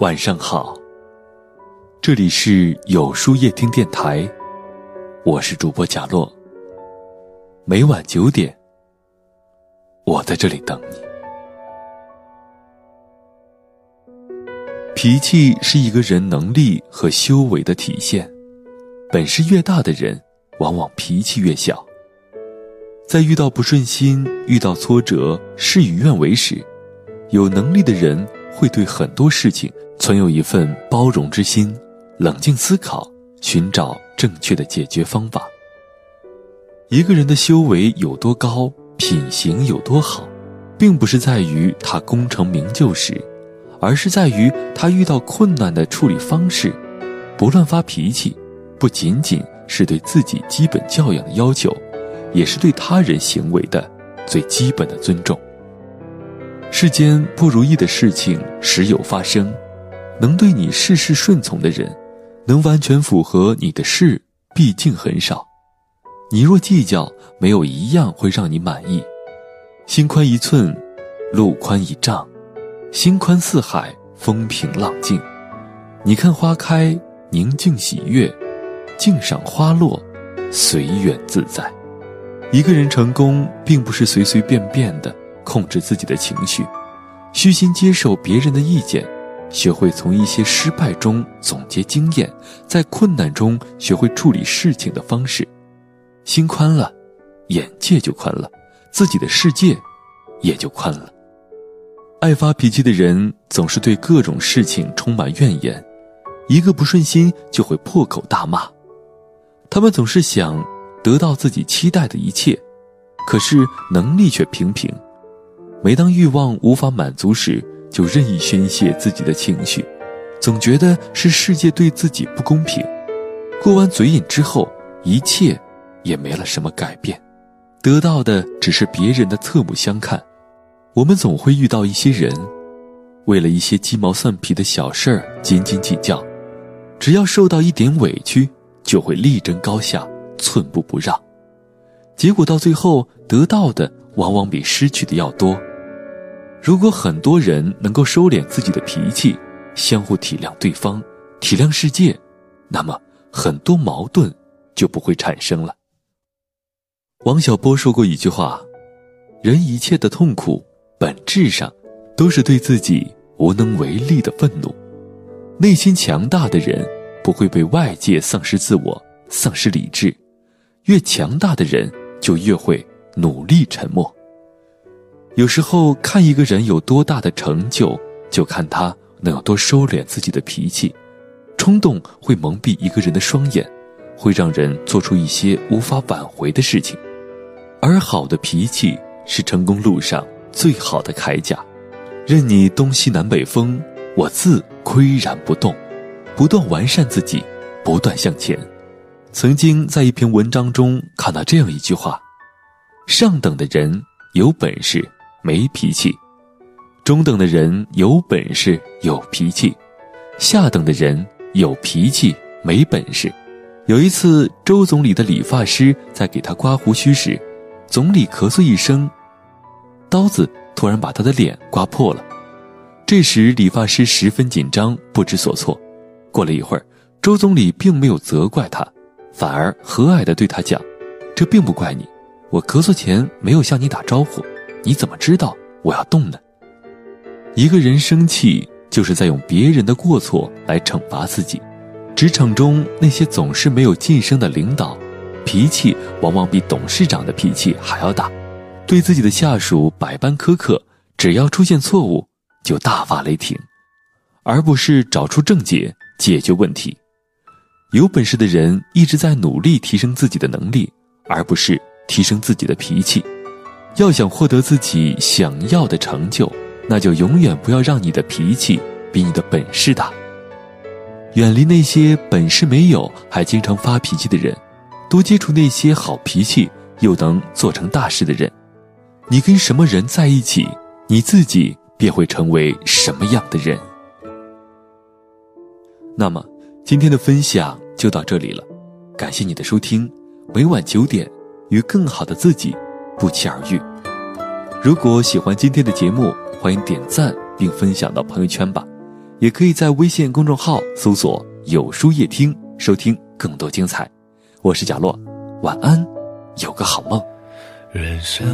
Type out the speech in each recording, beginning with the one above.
晚上好，这里是有书夜听电台，我是主播贾洛。每晚九点，我在这里等你。脾气是一个人能力和修为的体现，本事越大的人，往往脾气越小。在遇到不顺心、遇到挫折、事与愿违时，有能力的人会对很多事情。存有一份包容之心，冷静思考，寻找正确的解决方法。一个人的修为有多高，品行有多好，并不是在于他功成名就时，而是在于他遇到困难的处理方式。不乱发脾气，不仅仅是对自己基本教养的要求，也是对他人行为的最基本的尊重。世间不如意的事情时有发生。能对你事事顺从的人，能完全符合你的事，毕竟很少。你若计较，没有一样会让你满意。心宽一寸，路宽一丈；心宽似海，风平浪静。你看花开，宁静喜悦；静赏花落，随缘自在。一个人成功，并不是随随便便的控制自己的情绪，虚心接受别人的意见。学会从一些失败中总结经验，在困难中学会处理事情的方式，心宽了，眼界就宽了，自己的世界也就宽了。爱发脾气的人总是对各种事情充满怨言，一个不顺心就会破口大骂。他们总是想得到自己期待的一切，可是能力却平平。每当欲望无法满足时，就任意宣泄自己的情绪，总觉得是世界对自己不公平。过完嘴瘾之后，一切也没了什么改变，得到的只是别人的侧目相看。我们总会遇到一些人，为了一些鸡毛蒜皮的小事儿斤斤计较，只要受到一点委屈，就会力争高下，寸步不让。结果到最后，得到的往往比失去的要多。如果很多人能够收敛自己的脾气，相互体谅对方，体谅世界，那么很多矛盾就不会产生了。王小波说过一句话：“人一切的痛苦，本质上都是对自己无能为力的愤怒。内心强大的人不会被外界丧失自我、丧失理智，越强大的人就越会努力沉默。”有时候看一个人有多大的成就，就看他能有多收敛自己的脾气。冲动会蒙蔽一个人的双眼，会让人做出一些无法挽回的事情。而好的脾气是成功路上最好的铠甲。任你东西南北风，我自岿然不动。不断完善自己，不断向前。曾经在一篇文章中看到这样一句话：上等的人有本事。没脾气，中等的人有本事有脾气，下等的人有脾气没本事。有一次，周总理的理发师在给他刮胡须时，总理咳嗽一声，刀子突然把他的脸刮破了。这时，理发师十分紧张，不知所措。过了一会儿，周总理并没有责怪他，反而和蔼地对他讲：“这并不怪你，我咳嗽前没有向你打招呼。”你怎么知道我要动呢？一个人生气，就是在用别人的过错来惩罚自己。职场中那些总是没有晋升的领导，脾气往往比董事长的脾气还要大，对自己的下属百般苛刻，只要出现错误就大发雷霆，而不是找出症结解决问题。有本事的人一直在努力提升自己的能力，而不是提升自己的脾气。要想获得自己想要的成就，那就永远不要让你的脾气比你的本事大。远离那些本事没有还经常发脾气的人，多接触那些好脾气又能做成大事的人。你跟什么人在一起，你自己便会成为什么样的人。那么，今天的分享就到这里了，感谢你的收听。每晚九点，与更好的自己。不期而遇。如果喜欢今天的节目，欢迎点赞并分享到朋友圈吧。也可以在微信公众号搜索“有书夜听”收听更多精彩。我是贾洛，晚安，有个好梦。人生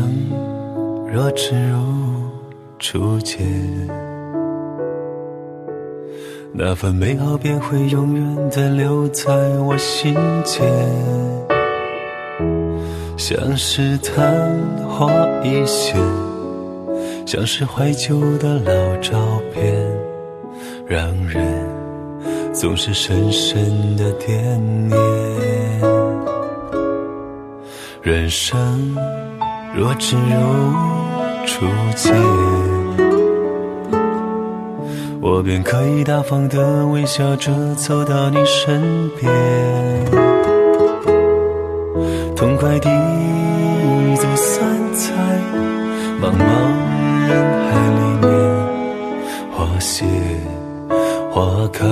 若只如初见，那份美好便会永远的留在我心间，像是昙花一现，像是怀旧的老照片，让人总是深深的惦念。人生若只如初见，我便可以大方的微笑着走到你身边，痛快地走散在茫茫人海里面，花谢花开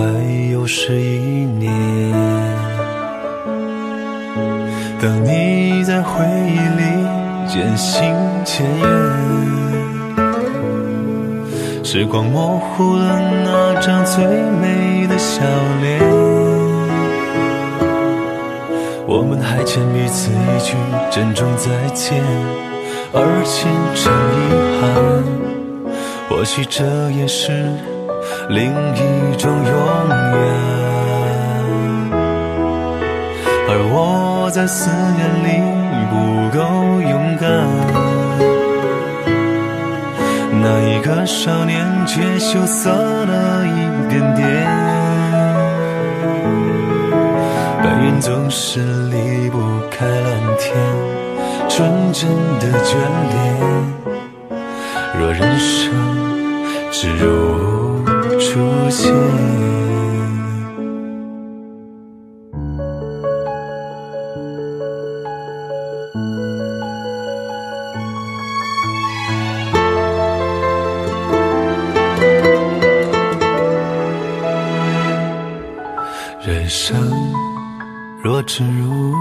又是一年。当你在回忆里渐行渐远，时光模糊了那张最美的笑脸，我们还欠彼此一句珍重再见，而心成遗憾。或许这也是另一种永远。而我在思念里不够勇敢，那一个少年却羞涩了一点点。总是离不开蓝天，纯真的眷恋。若人生只如初见。人生若只如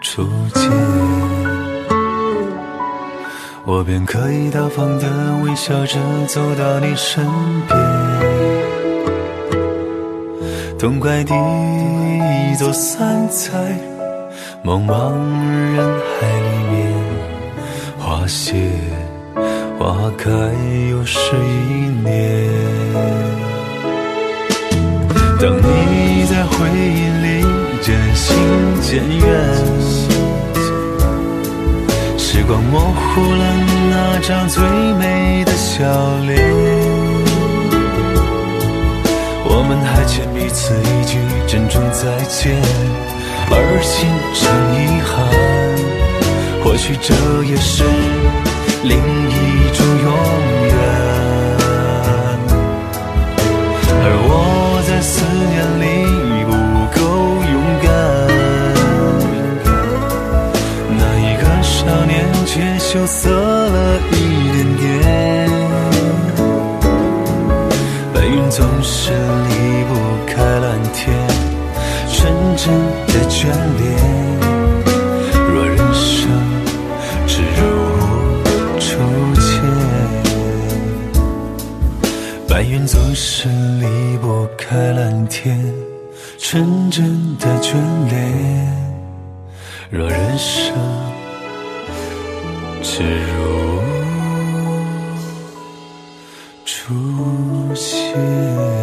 初见，我便可以大方的微笑着走到你身边，痛快地走散在茫茫人海里面，花谢花开又是一年。当你在回忆里行渐远，时光模糊了那张最美的笑脸，我们还欠彼此一句珍重再见，而心生遗憾。或许这也是另一种永远。而我羞涩了一点点。白云总是离不开蓝天，纯真的眷恋。若人生只如初见，白云总是离不。开蓝天，纯真的眷恋。若人生只如初见。